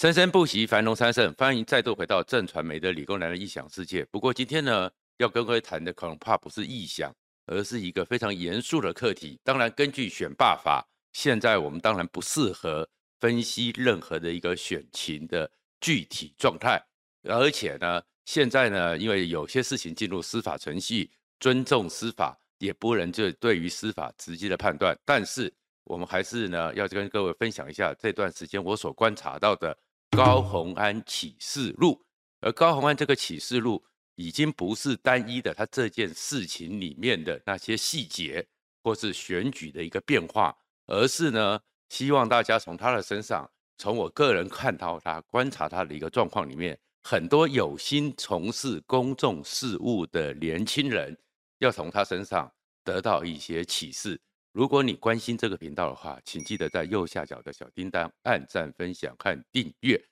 生生不息，繁荣昌盛。欢迎再度回到正传媒的理工男的异想世界。不过今天呢，要跟各位谈的恐怕不是异想，而是一个非常严肃的课题。当然，根据选罢法，现在我们当然不适合分析任何的一个选情的具体状态。而且呢，现在呢，因为有些事情进入司法程序，尊重司法，也不能就对于司法直接的判断。但是我们还是呢，要跟各位分享一下这段时间我所观察到的。高虹安启示录，而高虹安这个启示录已经不是单一的，他这件事情里面的那些细节，或是选举的一个变化，而是呢，希望大家从他的身上，从我个人看到他、观察他的一个状况里面，很多有心从事公众事务的年轻人，要从他身上得到一些启示。如果你关心这个频道的话，请记得在右下角的小叮当按赞、分享和订阅。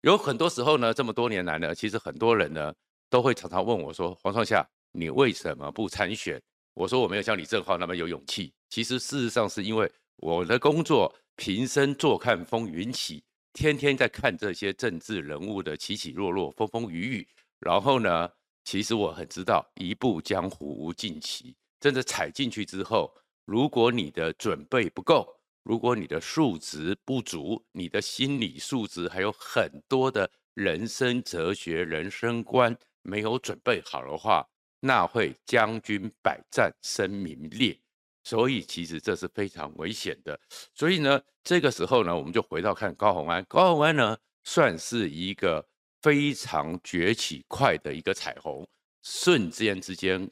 有很多时候呢，这么多年来呢，其实很多人呢都会常常问我说：“黄创夏，你为什么不参选？”我说：“我没有像李正浩那么有勇气。”其实事实上是因为我的工作平生坐看风云起，天天在看这些政治人物的起起落落、风风雨雨。然后呢，其实我很知道一步江湖无尽期，真的踩进去之后。如果你的准备不够，如果你的素质不足，你的心理素质还有很多的人生哲学、人生观没有准备好的话，那会将军百战，身名裂。所以其实这是非常危险的。所以呢，这个时候呢，我们就回到看高虹安。高虹安呢，算是一个非常崛起快的一个彩虹，瞬间之间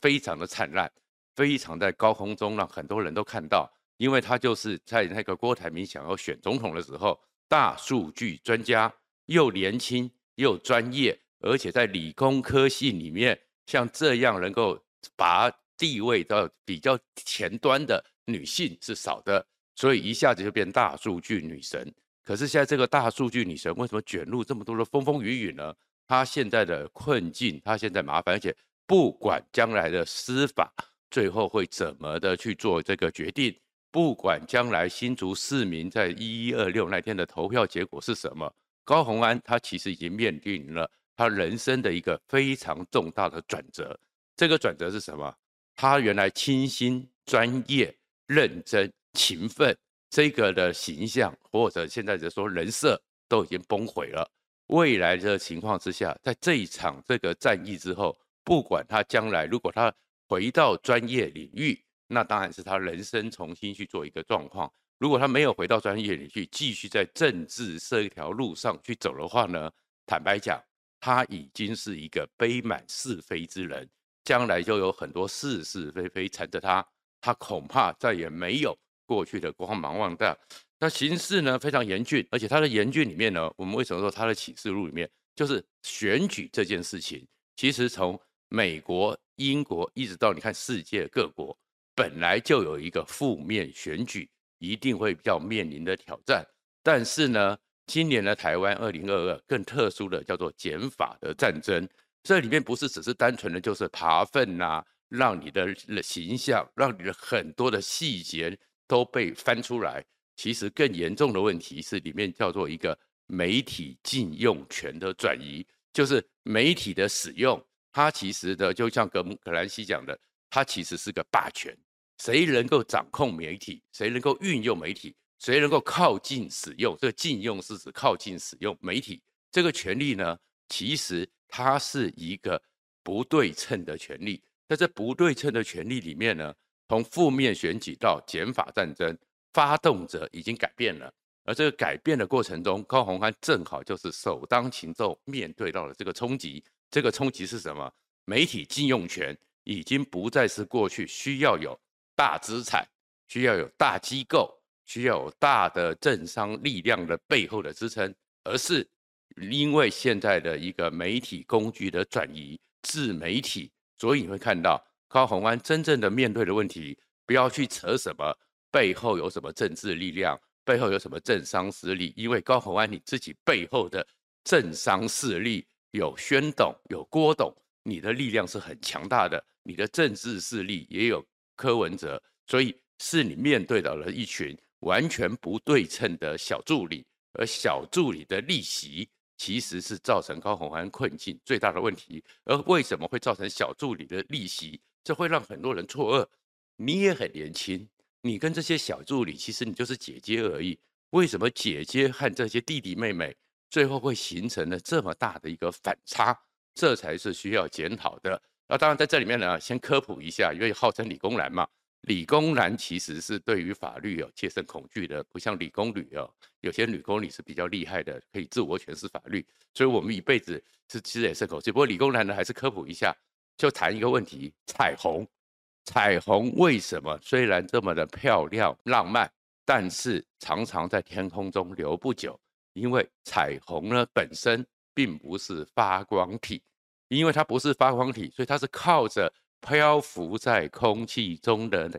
非常的灿烂。非常在高空中，让很多人都看到，因为他就是在那个郭台铭想要选总统的时候，大数据专家，又年轻又专业，而且在理工科系里面，像这样能够拔地位到比较前端的女性是少的，所以一下子就变大数据女神。可是现在这个大数据女神为什么卷入这么多的风风雨雨呢？她现在的困境，她现在麻烦，而且不管将来的司法。最后会怎么的去做这个决定？不管将来新竹市民在一一二六那天的投票结果是什么，高虹安他其实已经面临了他人生的一个非常重大的转折。这个转折是什么？他原来清新、专业、认真、勤奋这个的形象，或者现在就说人设都已经崩毁了。未来的情况之下，在这一场这个战役之后，不管他将来如果他回到专业领域，那当然是他人生重新去做一个状况。如果他没有回到专业领域，继续在政治这一条路上去走的话呢，坦白讲，他已经是一个背满是非之人，将来就有很多是是非非缠着他，他恐怕再也没有过去的光芒万丈。那形势呢非常严峻，而且他的严峻里面呢，我们为什么说他的启示录里面就是选举这件事情，其实从美国。英国一直到你看世界各国，本来就有一个负面选举，一定会要面临的挑战。但是呢，今年的台湾二零二二更特殊的叫做减法的战争，这里面不是只是单纯的就是爬粪呐，让你的形象，让你的很多的细节都被翻出来。其实更严重的问题是里面叫做一个媒体禁用权的转移，就是媒体的使用。他其实的，就像格格兰西讲的，他其实是个霸权。谁能够掌控媒体，谁能够运用媒体，谁能够靠近使用这个禁用是指靠近使用媒体这个权利呢？其实它是一个不对称的权利。在这不对称的权利里面呢，从负面选举到减法战争，发动者已经改变了。而这个改变的过程中，高虹安正好就是首当其冲面对到了这个冲击。这个冲击是什么？媒体禁用权已经不再是过去需要有大资产、需要有大机构、需要有大的政商力量的背后的支撑，而是因为现在的一个媒体工具的转移，自媒体，所以你会看到高虹安真正的面对的问题，不要去扯什么背后有什么政治力量，背后有什么政商势力，因为高虹安你自己背后的政商势力。有宣董，有郭董，你的力量是很强大的，你的政治势力也有柯文哲，所以是你面对到了一群完全不对称的小助理，而小助理的逆袭其实是造成高虹安困境最大的问题。而为什么会造成小助理的逆袭？这会让很多人错愕。你也很年轻，你跟这些小助理其实你就是姐姐而已。为什么姐姐和这些弟弟妹妹最后会形成了这么大的一个反差？这才是需要检讨的。那当然在这里面呢，先科普一下，因为号称理工男嘛。理工男其实是对于法律有切身恐惧的，不像理工女哦，有些理工女是比较厉害的，可以自我诠释法律。所以我们一辈子是其实也是口气。不过理工男呢，还是科普一下，就谈一个问题：彩虹。彩虹为什么虽然这么的漂亮浪漫，但是常常在天空中留不久？因为彩虹呢本身并不是发光体，因为它不是发光体，所以它是靠着。漂浮在空气中的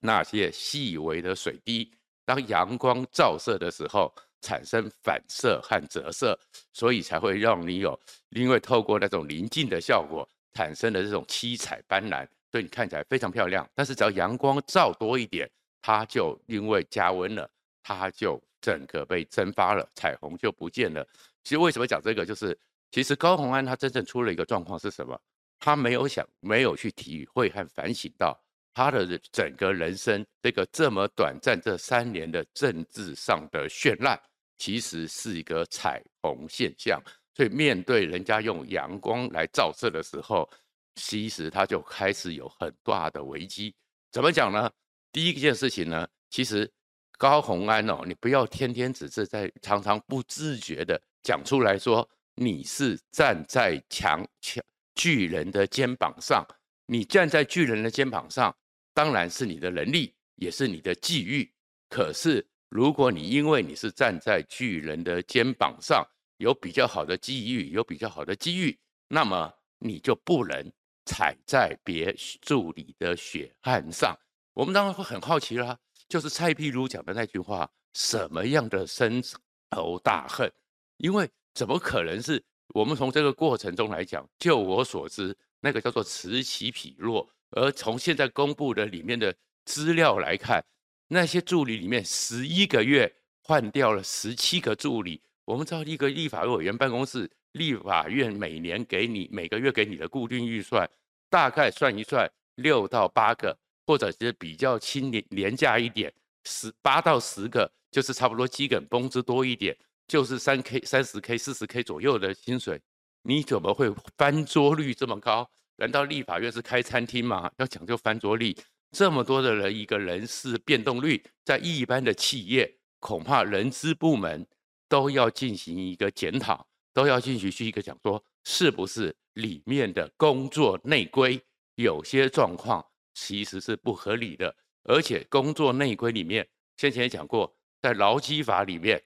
那些细微的水滴，当阳光照射的时候，产生反射和折射，所以才会让你有，因为透过那种临近的效果，产生的这种七彩斑斓，所以你看起来非常漂亮。但是只要阳光照多一点，它就因为加温了，它就整个被蒸发了，彩虹就不见了。其实为什么讲这个，就是其实高虹安他真正出了一个状况是什么？他没有想，没有去体会和反省到他的整个人生，这个这么短暂这三年的政治上的绚烂，其实是一个彩虹现象。所以面对人家用阳光来照射的时候，其实他就开始有很大的危机。怎么讲呢？第一件事情呢，其实高虹安哦，你不要天天只是在常常不自觉的讲出来说你是站在强强。巨人的肩膀上，你站在巨人的肩膀上，当然是你的能力，也是你的际遇。可是，如果你因为你是站在巨人的肩膀上，有比较好的机遇，有比较好的机遇，那么你就不能踩在别助理的血汗上。我们当然会很好奇啦，就是蔡壁如讲的那句话：什么样的深仇大恨？因为怎么可能是？我们从这个过程中来讲，就我所知，那个叫做此起彼落。而从现在公布的里面的资料来看，那些助理里面，十一个月换掉了十七个助理。我们知道一个立法委员办公室，立法院每年给你每个月给你的固定预算，大概算一算六到八个，或者是比较轻廉廉价一点，十八到十个，就是差不多基本工资多一点。就是三 K、三十 K、四十 K 左右的薪水，你怎么会 翻桌率这么高？难道立法院是开餐厅吗？要讲究翻桌率，这么多的人，一个人事变动率，在一般的企业，恐怕人资部门都要进行一个检讨，都要进行去一个讲说，是不是里面的工作内规有些状况其实是不合理的，而且工作内规里面，先前也讲过，在劳基法里面。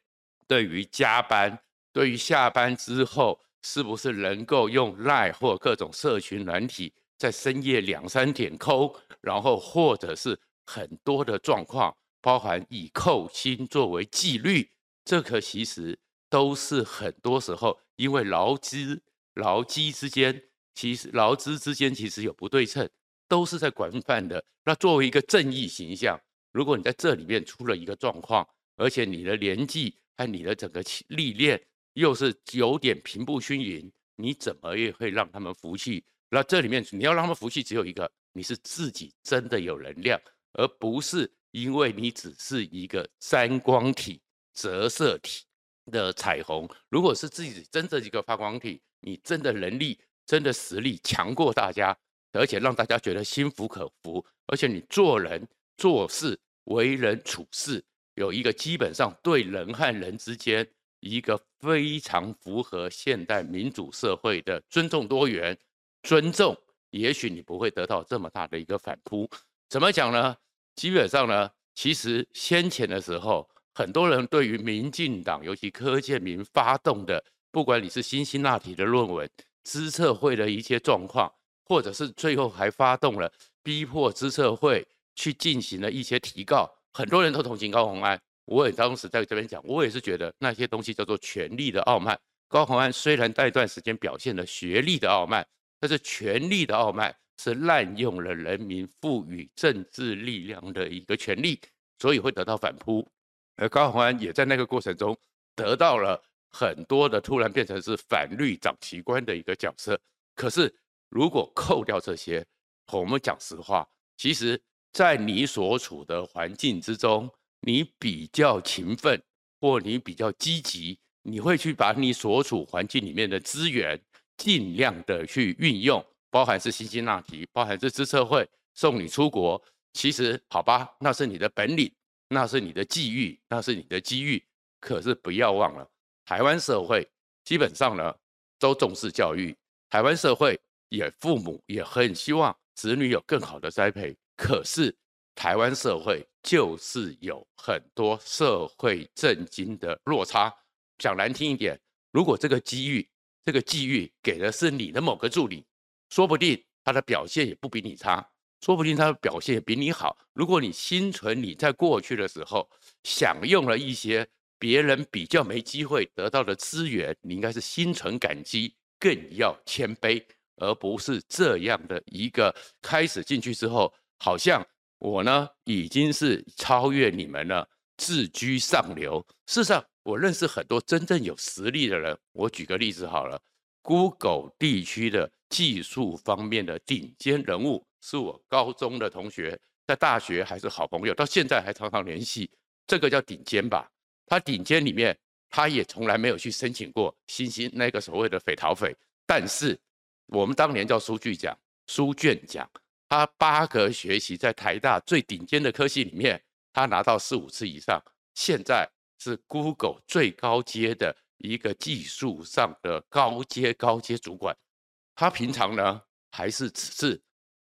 对于加班，对于下班之后是不是能够用 LINE 或各种社群软体在深夜两三点扣，然后或者是很多的状况，包含以扣薪作为纪律，这个其实都是很多时候因为劳资劳基之间，其实劳资之间其实有不对称，都是在广泛的。那作为一个正义形象，如果你在这里面出了一个状况，而且你的年纪，和你的整个历练又是有点平步青云，你怎么也会让他们服气？那这里面你要让他们服气，只有一个，你是自己真的有能量，而不是因为你只是一个三光体、折射体的彩虹。如果是自己真的一个发光体，你真的能力、真的实力强过大家，而且让大家觉得心服口服，而且你做人做事、为人处事。有一个基本上对人和人之间一个非常符合现代民主社会的尊重多元、尊重，也许你不会得到这么大的一个反扑。怎么讲呢？基本上呢，其实先前的时候，很多人对于民进党，尤其柯建铭发动的，不管你是辛辛那提的论文、资策会的一些状况，或者是最后还发动了逼迫资策会去进行了一些提告。很多人都同情高虹安，我也当时在这边讲，我也是觉得那些东西叫做权力的傲慢。高虹安虽然那一段时间表现了学历的傲慢，但是权力的傲慢是滥用了人民赋予政治力量的一个权力，所以会得到反扑。而高虹安也在那个过程中得到了很多的突然变成是反绿长旗官的一个角色。可是如果扣掉这些，我们讲实话，其实在你所处的环境之中，你比较勤奋或你比较积极，你会去把你所处环境里面的资源尽量的去运用，包含是辛辛那提，包含是资策会送你出国。其实好吧，那是你的本领，那是你的际遇，那是你的机遇。可是不要忘了，台湾社会基本上呢都重视教育，台湾社会也父母也很希望子女有更好的栽培。可是台湾社会就是有很多社会震惊的落差。讲难听一点，如果这个机遇，这个机遇给的是你的某个助理，说不定他的表现也不比你差。说不定他的表现也比你好。如果你心存你在过去的时候享用了一些别人比较没机会得到的资源，你应该是心存感激，更要谦卑，而不是这样的一个开始进去之后，好像我呢已经是超越你们了，自居上流。事实上，我认识很多真正有实力的人。我举个例子好了，Google 地区的技术方面的顶尖人物。是我高中的同学，在大学还是好朋友，到现在还常常联系。这个叫顶尖吧？他顶尖里面，他也从来没有去申请过星星那个所谓的匪逃匪。但是我们当年叫书具奖、书卷奖，他八个学习在台大最顶尖的科系里面，他拿到四五次以上。现在是 Google 最高阶的一个技术上的高阶高阶主管。他平常呢，还是只是。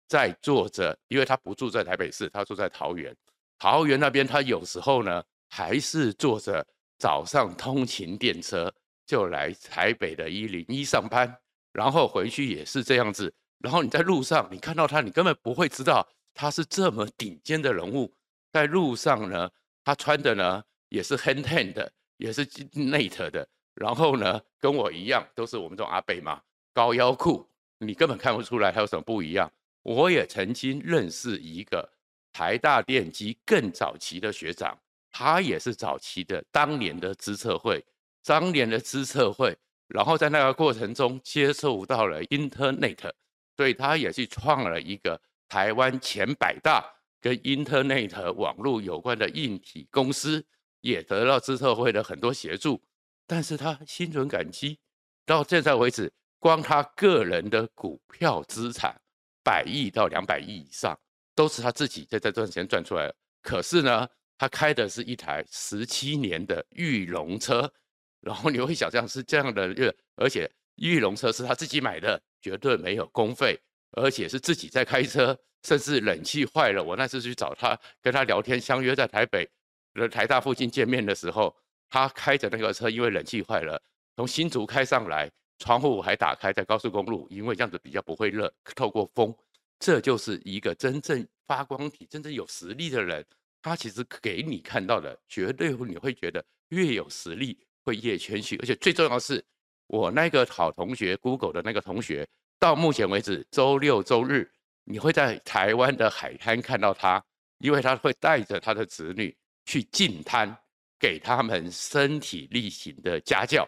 在做着，因为他不住在台北市，他住在桃园。桃园那边，他有时候呢，还是坐着早上通勤电车就来台北的一零一上班，然后回去也是这样子。然后你在路上，你看到他，你根本不会知道他是这么顶尖的人物。在路上呢，他穿的呢也是 hand hand 的，也是 net 的。然后呢，跟我一样，都是我们这种阿伯嘛，高腰裤，你根本看不出来他有什么不一样。我也曾经认识一个台大电机更早期的学长，他也是早期的当年的资策会，当年的资策会，然后在那个过程中接受到了 Internet，所以他也去创了一个台湾前百大跟 Internet 网络有关的硬体公司，也得到资策会的很多协助，但是他心存感激，到现在为止，光他个人的股票资产。百亿到两百亿以上，都是他自己在这段时间赚出来的。可是呢，他开的是一台十七年的裕隆车，然后你会想象是这样的，而且裕隆车是他自己买的，绝对没有公费，而且是自己在开车，甚至冷气坏了，我那次去找他，跟他聊天，相约在台北的台大附近见面的时候，他开着那个车，因为冷气坏了，从新竹开上来。窗户还打开在高速公路，因为这样子比较不会热，透过风，这就是一个真正发光体、真正有实力的人。他其实给你看到的，绝对你会觉得越有实力会越谦虚。而且最重要的是，我那个好同学，Google 的那个同学，到目前为止，周六周日你会在台湾的海滩看到他，因为他会带着他的子女去进滩，给他们身体力行的家教。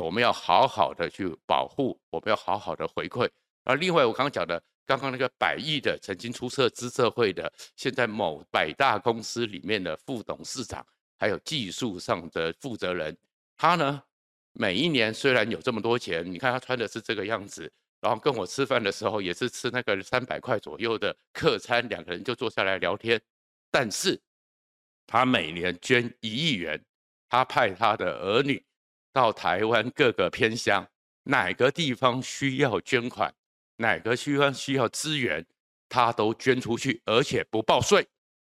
我们要好好的去保护，我们要好好的回馈。而另外，我刚刚讲的，刚刚那个百亿的曾经出色资社会的，现在某百大公司里面的副董事长，还有技术上的负责人，他呢，每一年虽然有这么多钱，你看他穿的是这个样子，然后跟我吃饭的时候也是吃那个三百块左右的客餐，两个人就坐下来聊天。但是，他每年捐一亿元，他派他的儿女。到台湾各个偏乡，哪个地方需要捐款，哪个地方需要资源，他都捐出去，而且不报税，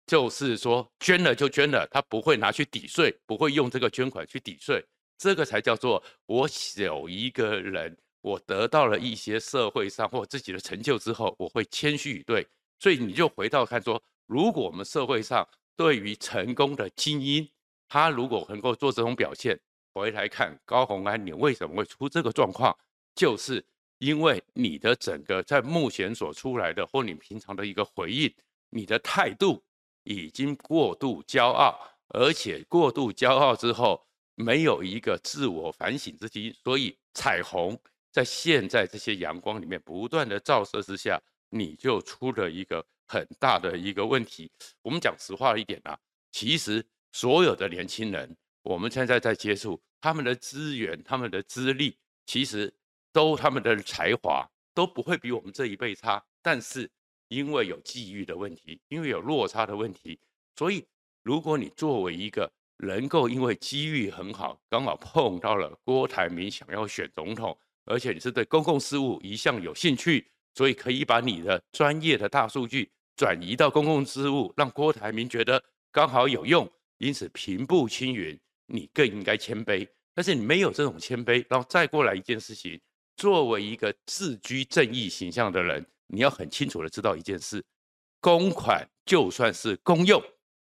就是说捐了就捐了，他不会拿去抵税，不会用这个捐款去抵税，这个才叫做我有一个人，我得到了一些社会上或自己的成就之后，我会谦虚以对。所以你就回到看说，如果我们社会上对于成功的精英，他如果能够做这种表现。回来看高虹安，你为什么会出这个状况？就是因为你的整个在目前所出来的，或你平常的一个回应，你的态度已经过度骄傲，而且过度骄傲之后，没有一个自我反省之机，所以彩虹在现在这些阳光里面不断的照射之下，你就出了一个很大的一个问题。我们讲实话一点啊，其实所有的年轻人，我们现在在接触他们的资源、他们的资历，其实都他们的才华都不会比我们这一辈差，但是因为有际遇的问题，因为有落差的问题，所以如果你作为一个能够因为机遇很好，刚好碰到了郭台铭想要选总统，而且你是对公共事务一向有兴趣，所以可以把你的专业的大数据转移到公共事务，让郭台铭觉得刚好有用，因此平步青云，你更应该谦卑。但是你没有这种谦卑，然后再过来一件事情，作为一个自居正义形象的人，你要很清楚的知道一件事：公款就算是公用。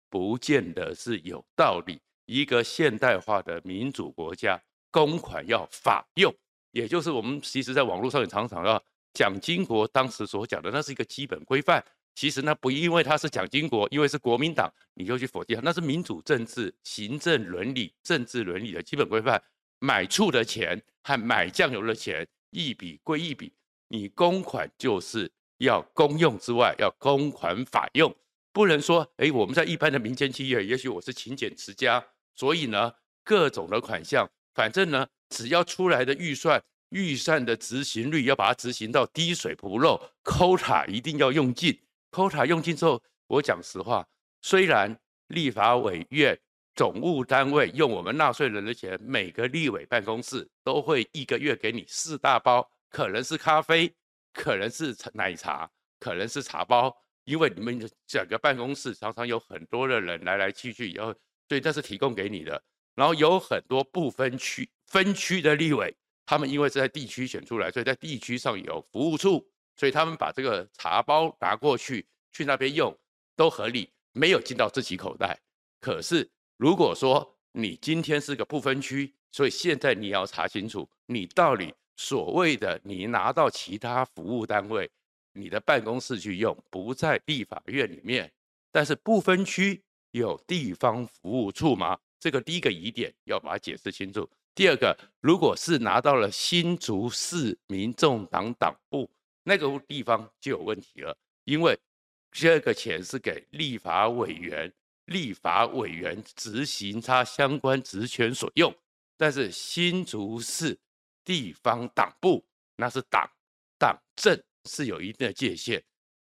不见得是有道理。一个现代化的民主国家，公款要法用，也就是我们其实在网络上也常常要蒋经国当时所讲的，那是一个基本规范。其实呢，不因为他是蒋经国，因为是国民党，你就去否定他，那是民主政治、行政伦理、政治伦理的基本规范。买醋的钱和买酱油的钱一笔归一笔，你公款就是要公用之外，要公款法用。不能说，哎，我们在一般的民间企业，也许我是勤俭持家，所以呢，各种的款项，反正呢，只要出来的预算，预算的执行率要把它执行到滴水不漏，quota 一定要用尽，quota 用尽之后，我讲实话，虽然立法委员总务单位用我们纳税人的钱，每个立委办公室都会一个月给你四大包，可能是咖啡，可能是奶茶，可能是茶包。因为你们整个办公室常常有很多的人来来去去，然后所以这是提供给你的。然后有很多不分区分区的立委，他们因为是在地区选出来，所以在地区上有服务处，所以他们把这个茶包拿过去去那边用都合理，没有进到自己口袋。可是如果说你今天是个不分区，所以现在你要查清楚，你到底所谓的你拿到其他服务单位。你的办公室去用，不在立法院里面，但是不分区有地方服务处吗？这个第一个疑点要把它解释清楚。第二个，如果是拿到了新竹市民众党党部那个地方就有问题了，因为这个钱是给立法委员，立法委员执行他相关职权所用，但是新竹市地方党部那是党党政。是有一定的界限，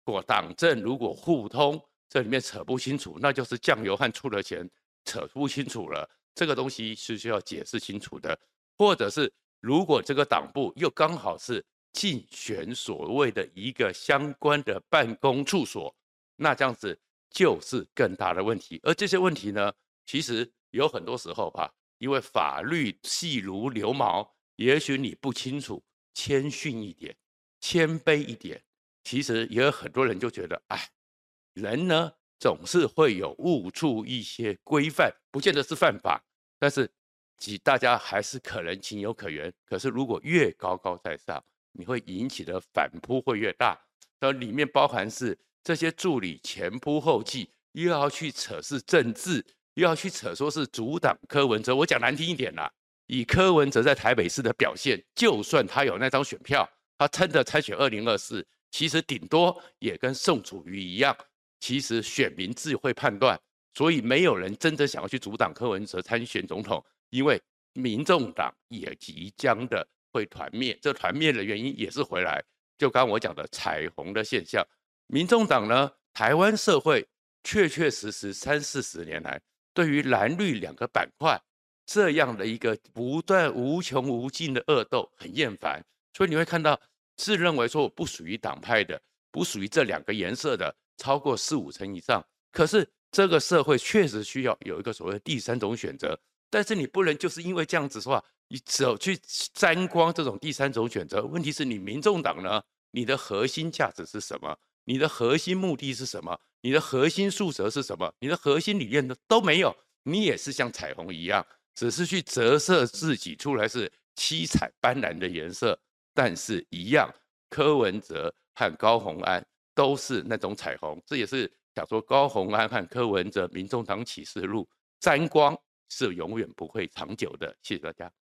果党政如果互通，这里面扯不清楚，那就是酱油和醋的钱扯不清楚了。这个东西是需要解释清楚的，或者是如果这个党部又刚好是竞选所谓的一个相关的办公处所，那这样子就是更大的问题。而这些问题呢，其实有很多时候吧，因为法律细如牛毛，也许你不清楚，谦逊一点。谦卑一点，其实也有很多人就觉得，哎，人呢总是会有误触一些规范，不见得是犯法，但是其大家还是可能情有可原。可是如果越高高在上，你会引起的反扑会越大。那里面包含是这些助理前仆后继，又要去扯是政治，又要去扯说是阻挡柯文哲。我讲难听一点啦，以柯文哲在台北市的表现，就算他有那张选票。他真的参选二零二四，其实顶多也跟宋楚瑜一样，其实选民自会判断，所以没有人真的想要去阻挡柯文哲参选总统，因为民众党也即将的会团灭，这团灭的原因也是回来，就刚刚我讲的彩虹的现象，民众党呢，台湾社会确确实实三四十年来，对于蓝绿两个板块这样的一个不断无穷无尽的恶斗很厌烦。所以你会看到，自认为说我不属于党派的，不属于这两个颜色的，超过四五成以上。可是这个社会确实需要有一个所谓的第三种选择，但是你不能就是因为这样子的话，你走去沾光这种第三种选择。问题是你民众党呢？你的核心价值是什么？你的核心目的是什么？你的核心诉求是什么？你的核心理念呢都没有，你也是像彩虹一样，只是去折射自己出来是七彩斑斓的颜色。但是，一样，柯文哲和高虹安都是那种彩虹，这也是想说高虹安和柯文哲、民众党启示录沾光，是永远不会长久的。谢谢大家。